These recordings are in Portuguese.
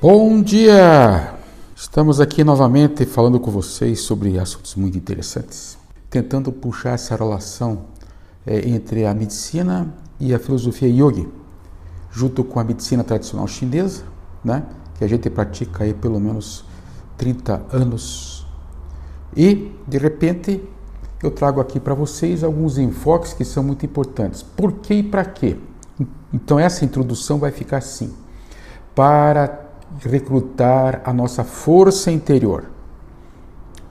Bom dia! Estamos aqui novamente falando com vocês sobre assuntos muito interessantes, tentando puxar essa relação é, entre a medicina e a filosofia yogi, junto com a medicina tradicional chinesa, né, que a gente pratica aí pelo menos 30 anos. E, de repente, eu trago aqui para vocês alguns enfoques que são muito importantes. Por que e para quê? Então, essa introdução vai ficar assim: para recrutar a nossa força interior.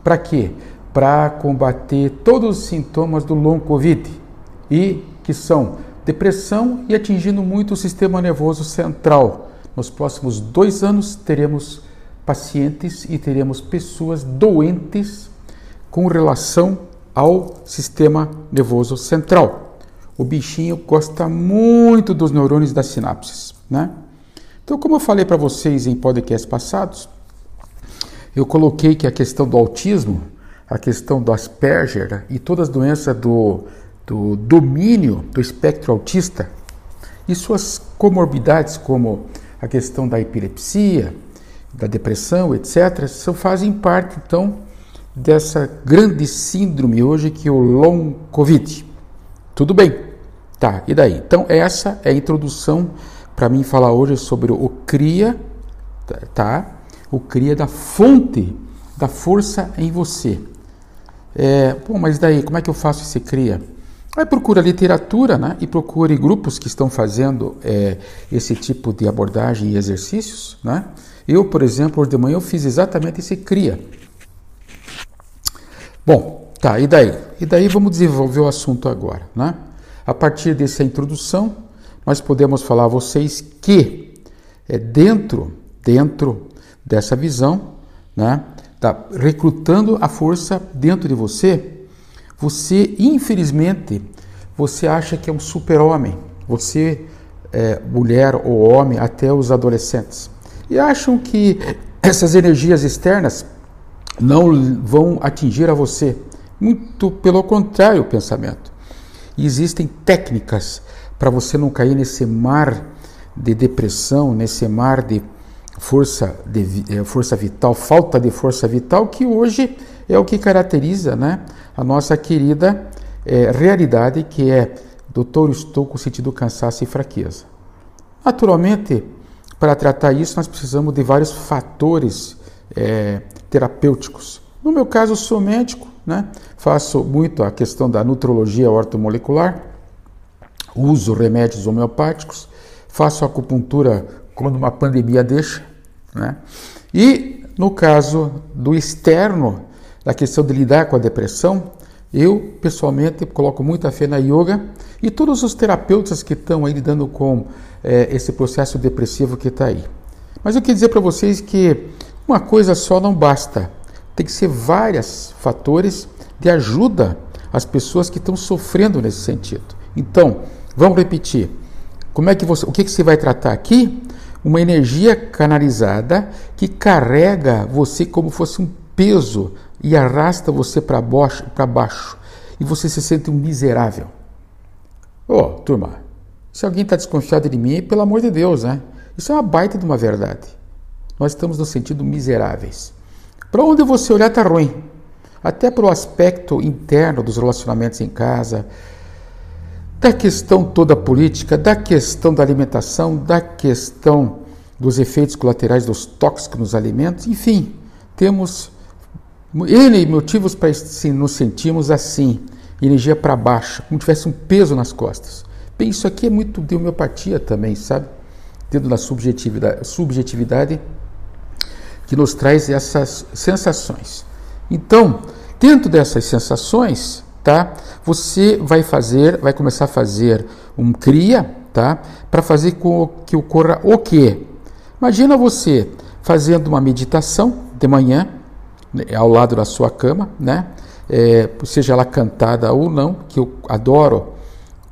Para quê? Para combater todos os sintomas do long Covid e que são depressão e atingindo muito o sistema nervoso central. Nos próximos dois anos teremos pacientes e teremos pessoas doentes com relação ao sistema nervoso central. O bichinho gosta muito dos neurônios das sinapses, né? Então, como eu falei para vocês em podcasts passados, eu coloquei que a questão do autismo, a questão do Asperger e todas as doenças do, do domínio do espectro autista e suas comorbidades, como a questão da epilepsia, da depressão, etc., são, fazem parte, então, dessa grande síndrome hoje que é o long COVID. Tudo bem? Tá, e daí? Então, essa é a introdução para mim falar hoje sobre o cria, tá? O cria da fonte da força em você. É, bom, mas daí, como é que eu faço esse cria? Aí procura literatura, né? E procure grupos que estão fazendo é, esse tipo de abordagem e exercícios, né? Eu, por exemplo, hoje de manhã eu fiz exatamente esse cria. Bom, tá, e daí? E daí vamos desenvolver o assunto agora, né? A partir dessa introdução, nós podemos falar a vocês que é dentro, dentro dessa visão, né, tá recrutando a força dentro de você, você infelizmente você acha que é um super-homem, você é, mulher ou homem, até os adolescentes, e acham que essas energias externas não vão atingir a você. Muito pelo contrário, o pensamento. E existem técnicas para você não cair nesse mar de depressão, nesse mar de força, de, eh, força vital, falta de força vital, que hoje é o que caracteriza né, a nossa querida é, realidade, que é doutor, estou com sentido cansaço e fraqueza. Naturalmente, para tratar isso, nós precisamos de vários fatores é, terapêuticos. No meu caso, sou médico, né? faço muito a questão da nutrologia ortomolecular, uso remédios homeopáticos, faço acupuntura quando uma pandemia deixa, né? E no caso do externo, da questão de lidar com a depressão, eu pessoalmente coloco muita fé na yoga e todos os terapeutas que estão aí lidando com é, esse processo depressivo que está aí. Mas eu queria dizer para vocês que uma coisa só não basta. Tem que ser vários fatores de ajuda às pessoas que estão sofrendo nesse sentido. Então, Vamos repetir. Como é que você, o que, que você vai tratar aqui? Uma energia canalizada que carrega você como fosse um peso e arrasta você para baixo, baixo e você se sente um miserável. Ô, oh, turma, se alguém está desconfiado de mim, pelo amor de Deus, né? Isso é uma baita de uma verdade. Nós estamos no sentido miseráveis. Para onde você olhar está ruim. Até para o aspecto interno dos relacionamentos em casa, da questão toda política, da questão da alimentação, da questão dos efeitos colaterais dos tóxicos nos alimentos, enfim, temos N motivos para nos sentirmos assim, energia para baixo, como tivesse um peso nas costas. Bem, isso aqui é muito de homeopatia também, sabe? Dentro da subjetividade, subjetividade que nos traz essas sensações. Então, dentro dessas sensações, tá? Você vai fazer, vai começar a fazer um cria, tá? Para fazer com que ocorra o quê? Imagina você fazendo uma meditação de manhã né, ao lado da sua cama, né? É, seja ela cantada ou não, que eu adoro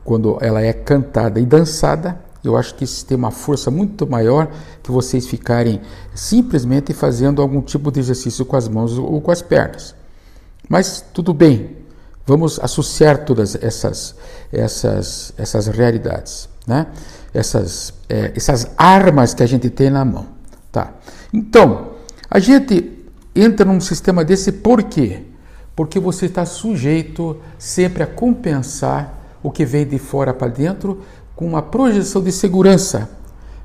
quando ela é cantada e dançada. Eu acho que isso tem uma força muito maior que vocês ficarem simplesmente fazendo algum tipo de exercício com as mãos ou com as pernas. Mas tudo bem, Vamos associar todas essas, essas, essas realidades, né? essas, é, essas armas que a gente tem na mão. Tá. Então, a gente entra num sistema desse por quê? Porque você está sujeito sempre a compensar o que vem de fora para dentro com uma projeção de segurança.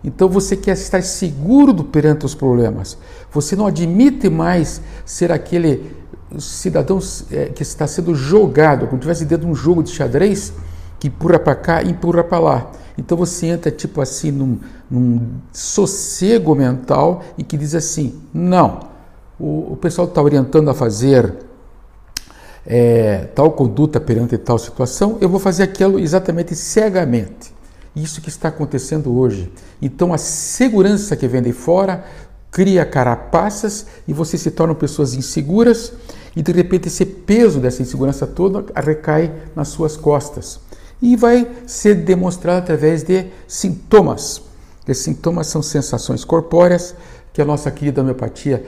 Então você quer estar seguro perante os problemas. Você não admite mais ser aquele cidadão é, que está sendo jogado, como tivesse dentro de um jogo de xadrez, que empurra para cá e empurra para lá. Então você entra tipo assim num, num sossego mental e que diz assim: não, o, o pessoal está orientando a fazer é, tal conduta perante tal situação, eu vou fazer aquilo exatamente cegamente. Isso que está acontecendo hoje. Então a segurança que vem de fora cria carapaças e você se torna pessoas inseguras e de repente esse peso dessa insegurança toda recai nas suas costas e vai ser demonstrado através de sintomas. Esses sintomas são sensações corpóreas que a nossa querida homeopatia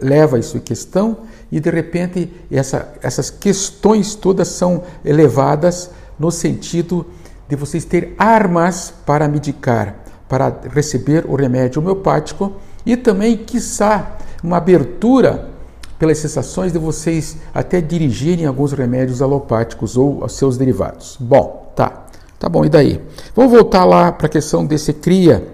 leva isso em questão e de repente essa, essas questões todas são elevadas no sentido de vocês ter armas para medicar, para receber o remédio homeopático e também, quiçá, uma abertura pelas sensações de vocês até dirigirem alguns remédios alopáticos ou os seus derivados. Bom, tá. Tá bom, e daí? Vamos voltar lá para a questão desse cria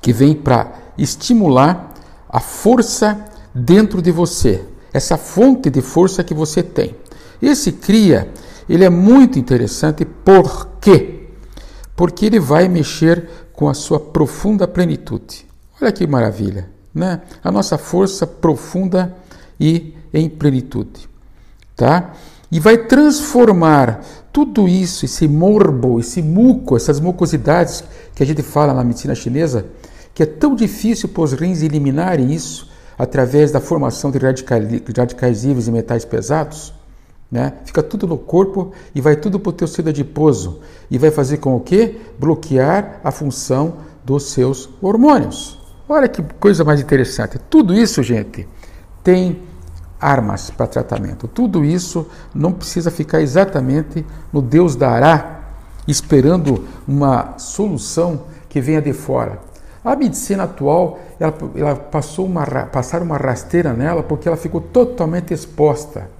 que vem para estimular a força dentro de você, essa fonte de força que você tem. Esse cria, ele é muito interessante por quê? Porque ele vai mexer com a sua profunda plenitude. Olha que maravilha, né? A nossa força profunda e em plenitude, tá? E vai transformar tudo isso, esse morbo, esse muco, essas mucosidades que a gente fala na medicina chinesa, que é tão difícil para os rins eliminarem isso através da formação de radicais, livres e metais pesados, né? Fica tudo no corpo e vai tudo para o tecido adiposo e vai fazer com o que? Bloquear a função dos seus hormônios. Olha que coisa mais interessante. Tudo isso, gente, tem armas para tratamento. Tudo isso não precisa ficar exatamente no Deus dará, esperando uma solução que venha de fora. A medicina atual, ela, ela passou uma, passaram uma rasteira nela porque ela ficou totalmente exposta.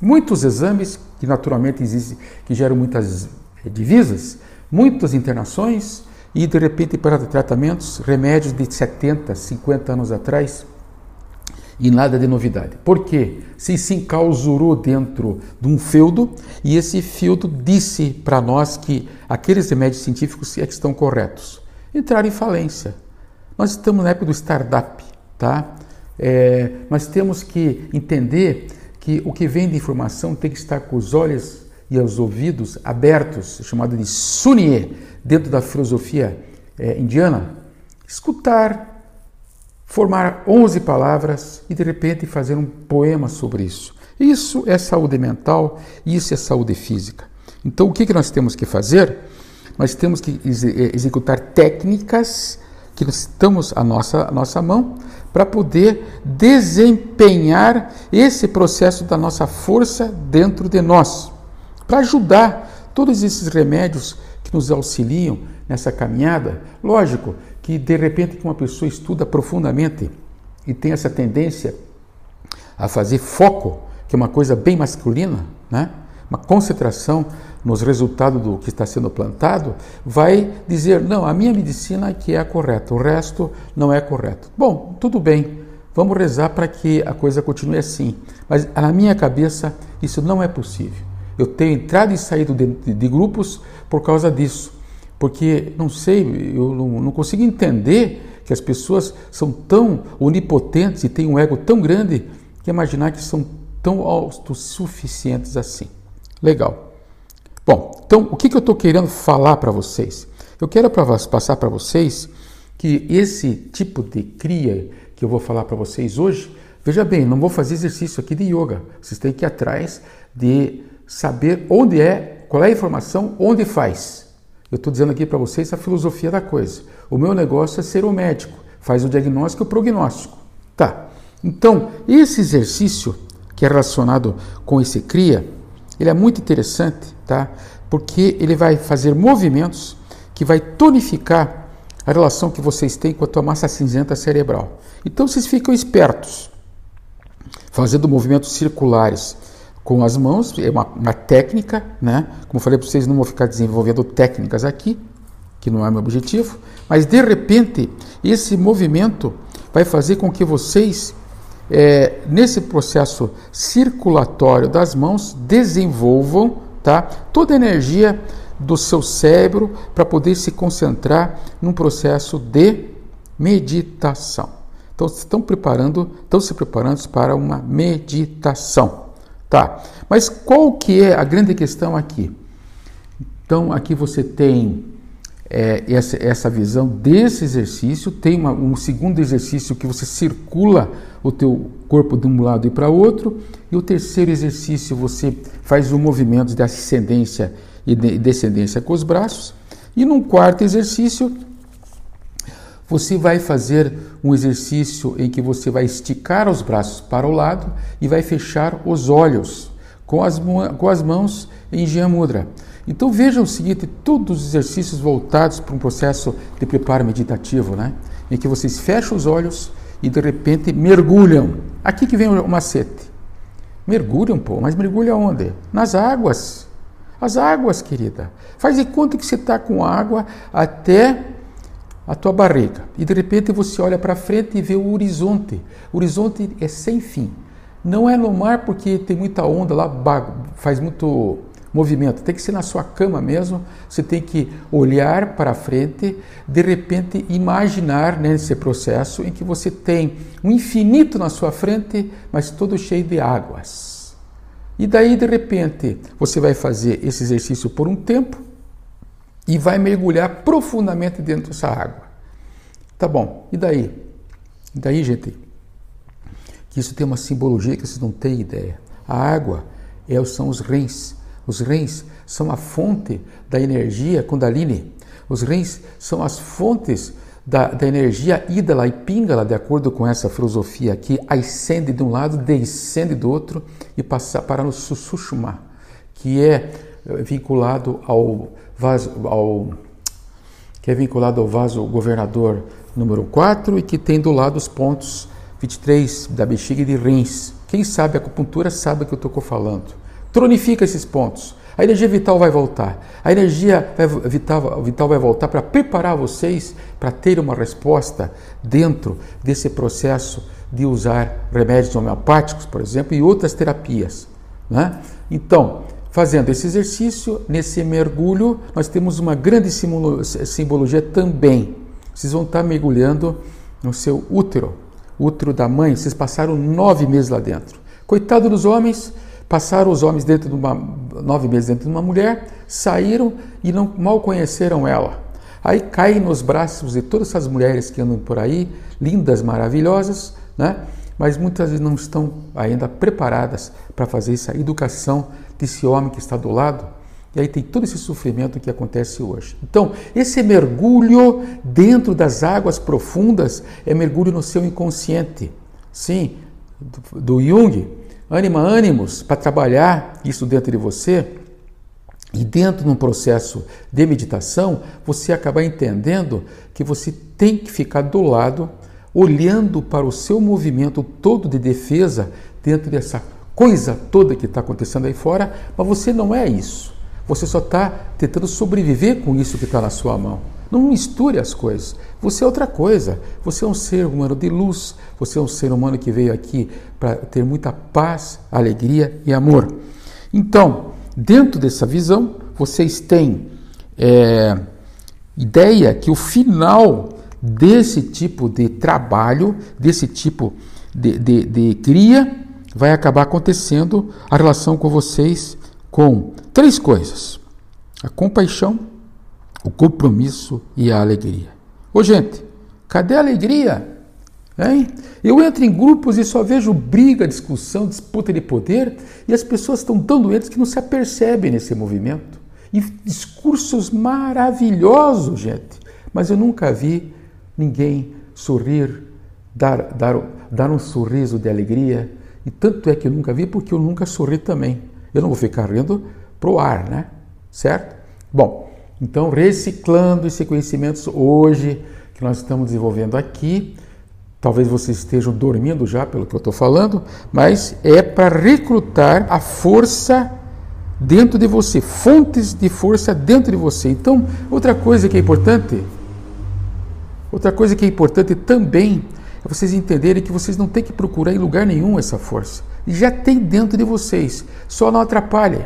Muitos exames, que naturalmente existem, que geram muitas divisas, muitas internações e de repente para tratamentos, remédios de 70, 50 anos atrás e nada de novidade. Por quê? Se se encausurou dentro de um feudo e esse feudo disse para nós que aqueles remédios científicos é que estão corretos. Entraram em falência. Nós estamos na época do startup, tá? É, nós temos que entender que o que vem de informação tem que estar com os olhos e os ouvidos abertos, chamado de sunier, dentro da filosofia é, indiana. Escutar, formar 11 palavras e de repente fazer um poema sobre isso. Isso é saúde mental, isso é saúde física. Então, o que, que nós temos que fazer? Nós temos que executar técnicas que estamos à nossa, à nossa mão para poder desempenhar esse processo da nossa força dentro de nós, para ajudar todos esses remédios que nos auxiliam nessa caminhada. Lógico que de repente que uma pessoa estuda profundamente e tem essa tendência a fazer foco, que é uma coisa bem masculina, né? uma concentração nos resultados do que está sendo plantado, vai dizer: não, a minha medicina que é a correta, o resto não é correto. Bom, tudo bem, vamos rezar para que a coisa continue assim. Mas na minha cabeça isso não é possível. Eu tenho entrado e saído de, de, de grupos por causa disso, porque não sei, eu não, não consigo entender que as pessoas são tão onipotentes e têm um ego tão grande que imaginar que são tão autossuficientes assim. Legal. Bom, então o que, que eu estou querendo falar para vocês? Eu quero passar para vocês que esse tipo de cria que eu vou falar para vocês hoje, veja bem, não vou fazer exercício aqui de yoga. Vocês têm que ir atrás de saber onde é, qual é a informação, onde faz. Eu estou dizendo aqui para vocês a filosofia da coisa. O meu negócio é ser o médico, faz o diagnóstico e o prognóstico. Tá. Então, esse exercício que é relacionado com esse cria, ele é muito interessante, tá? Porque ele vai fazer movimentos que vai tonificar a relação que vocês têm com a tua massa cinzenta cerebral. Então vocês ficam espertos, fazendo movimentos circulares com as mãos, é uma, uma técnica, né? Como falei para vocês, não vou ficar desenvolvendo técnicas aqui, que não é meu objetivo, mas de repente esse movimento vai fazer com que vocês, é, nesse processo circulatório das mãos, desenvolvam tá, toda a energia do seu cérebro para poder se concentrar num processo de meditação. Então, estão preparando, estão se preparando para uma meditação, tá? Mas qual que é a grande questão aqui? Então, aqui você tem é, essa, essa visão desse exercício, tem uma, um segundo exercício que você circula o teu corpo de um lado e para outro, e o terceiro exercício você faz o um movimento de ascendência e descendência com os braços. E num quarto exercício, você vai fazer um exercício em que você vai esticar os braços para o lado e vai fechar os olhos com as, com as mãos em Jiyamudra. Então vejam o seguinte, todos os exercícios voltados para um processo de preparo meditativo, né? em que vocês fecham os olhos e de repente mergulham. Aqui que vem o macete. Mergulham, pô, mas mergulha onde? Nas águas. As águas, querida. Faz de conta que você está com água até a tua barriga. E de repente você olha para frente e vê o horizonte. O horizonte é sem fim. Não é no mar porque tem muita onda lá, faz muito movimento. Tem que ser na sua cama mesmo. Você tem que olhar para frente, de repente imaginar nesse processo em que você tem um infinito na sua frente, mas todo cheio de águas. E daí, de repente, você vai fazer esse exercício por um tempo e vai mergulhar profundamente dentro dessa água. Tá bom, e daí? E daí, gente? Que isso tem uma simbologia que vocês não têm ideia. A água é, são os rins. Os rins são a fonte da energia Kundalini. Os rins são as fontes da, da energia Idala e Pingala, de acordo com essa filosofia aqui, ascende de um lado, descende do outro e passa para no Sushuma, que é eh, vinculado ao vaso, ao, que é vinculado ao vaso governador número 4 e que tem do lado os pontos 23 da bexiga de rins. Quem sabe acupuntura sabe o que eu estou falando. Tronifica esses pontos. A energia vital vai voltar. A energia vital, vital vai voltar para preparar vocês para ter uma resposta dentro desse processo de usar remédios homeopáticos, por exemplo, e outras terapias. Né? Então, fazendo esse exercício, nesse mergulho, nós temos uma grande simbologia também. Vocês vão estar mergulhando no seu útero, útero da mãe. Vocês passaram nove meses lá dentro. Coitado dos homens, Passaram os homens dentro de uma nove meses dentro de uma mulher, saíram e não mal conheceram ela. Aí caem nos braços de todas essas mulheres que andam por aí, lindas, maravilhosas, né? mas muitas vezes não estão ainda preparadas para fazer essa educação desse homem que está do lado. E aí tem todo esse sofrimento que acontece hoje. Então, esse mergulho dentro das águas profundas é mergulho no seu inconsciente. Sim, do, Jung, anima ânimos para trabalhar isso dentro de você. E dentro de um processo de meditação, você acaba entendendo que você tem que ficar do lado, olhando para o seu movimento todo de defesa dentro dessa coisa toda que está acontecendo aí fora, mas você não é isso. Você só está tentando sobreviver com isso que está na sua mão. Não misture as coisas. Você é outra coisa. Você é um ser humano de luz. Você é um ser humano que veio aqui para ter muita paz, alegria e amor. Então, dentro dessa visão, vocês têm é, ideia que o final desse tipo de trabalho, desse tipo de, de, de cria, vai acabar acontecendo a relação com vocês com três coisas: a compaixão o compromisso e a alegria. Ô gente, cadê a alegria? Hein? Eu entro em grupos e só vejo briga, discussão, disputa de poder e as pessoas estão tão doentes que não se apercebem nesse movimento. E discursos maravilhosos, gente, mas eu nunca vi ninguém sorrir, dar, dar, dar um sorriso de alegria. E tanto é que eu nunca vi porque eu nunca sorri também. Eu não vou ficar rindo pro ar, né? Certo? Bom, Então, reciclando esse conhecimento hoje que nós estamos desenvolvendo aqui, talvez vocês estejam dormindo já pelo que eu estou falando, mas é para recrutar a força dentro de você, fontes de força dentro de você. Então, outra coisa que é importante, outra coisa que é importante também é vocês entenderem que vocês não têm que procurar em lugar nenhum essa força. Já tem dentro de vocês, só não atrapalhe.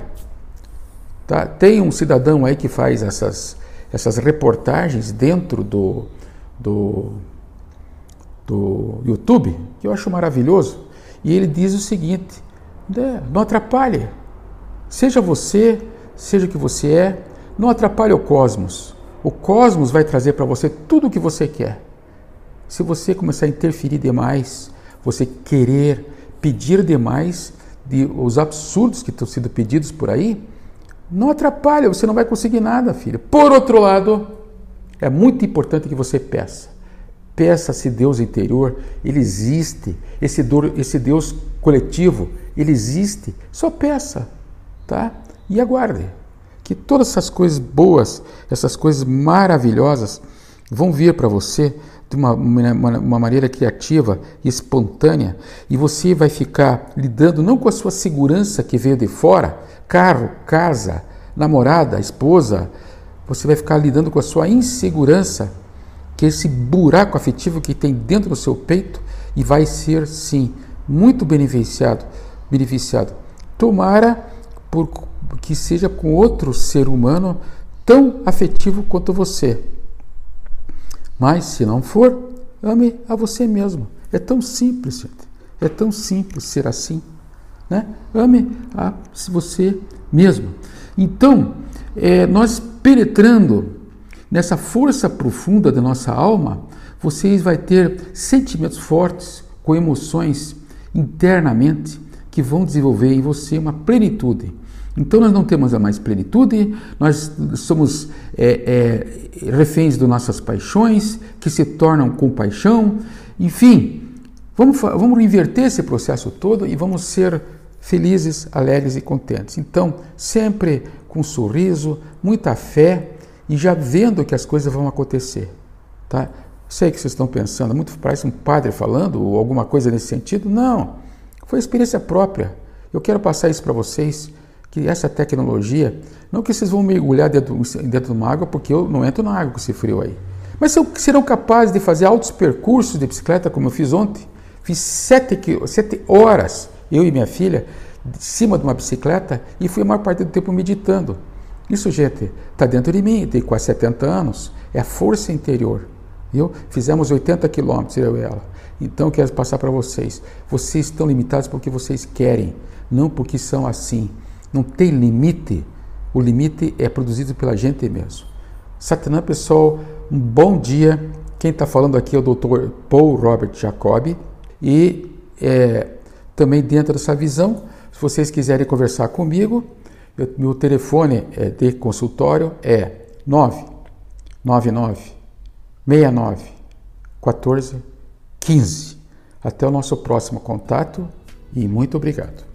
Tá? Tem um cidadão aí que faz essas, essas reportagens dentro do, do, do YouTube, que eu acho maravilhoso, e ele diz o seguinte: não atrapalhe. Seja você, seja o que você é, não atrapalhe o cosmos. O cosmos vai trazer para você tudo o que você quer. Se você começar a interferir demais, você querer pedir demais de os absurdos que estão sendo pedidos por aí, não atrapalha, você não vai conseguir nada, filha. Por outro lado, é muito importante que você peça. Peça se Deus interior, ele existe. Esse, esse Deus coletivo, ele existe. Só peça, tá? E aguarde que todas essas coisas boas, essas coisas maravilhosas vão vir para você de uma, uma, uma, maneira criativa e espontânea, e você vai ficar lidando não com a sua segurança que veio de fora, carro, casa, namorada, esposa, você vai ficar lidando com a sua insegurança, que é esse buraco afetivo que tem dentro do seu peito, e vai ser sim muito beneficiado, beneficiado. Tomara por que seja com outro ser humano tão afetivo quanto você. Mas se não for, ame a você mesmo. É tão simples, gente. É tão simples ser assim. Né? Ame a você mesmo. Então, é, nós penetrando nessa força profunda da nossa alma, vocês vai ter sentimentos fortes, com emoções internamente que vão desenvolver em você uma plenitude. Então nós não temos a mais plenitude, nós somos é, é, reféns das nossas paixões, que se tornam compaixão, enfim, vamos, vamos inverter esse processo todo e vamos ser felizes, alegres e contentes. Então, sempre com sorriso, muita fé e já vendo que as coisas vão acontecer. Tá? Sei que vocês estão pensando, muito parece um padre falando ou alguma coisa nesse sentido. Não, foi experiência própria. Eu quero passar isso para vocês, que essa tecnologia, não que vocês vão mergulhar dentro, dentro de uma água, porque eu não entro na água com esse frio aí. Mas serão capazes de fazer altos percursos de bicicleta, como eu fiz ontem. Fiz sete, sete horas eu e minha filha, de cima de uma bicicleta e fui a maior parte do tempo meditando. Isso, gente, está dentro de mim, tenho quase 70 anos, é a força interior. Viu? Fizemos 80 quilômetros, eu e ela. Então, eu quero passar para vocês. Vocês estão limitados porque vocês querem, não porque são assim. Não tem limite. O limite é produzido pela gente mesmo. Satanã, pessoal, um bom dia. Quem está falando aqui é o Dr. Paul Robert Jacob. E é, também dentro dessa visão, se vocês quiserem conversar comigo, eu, meu telefone é de consultório é 999 69 14 15. Até o nosso próximo contato e muito obrigado.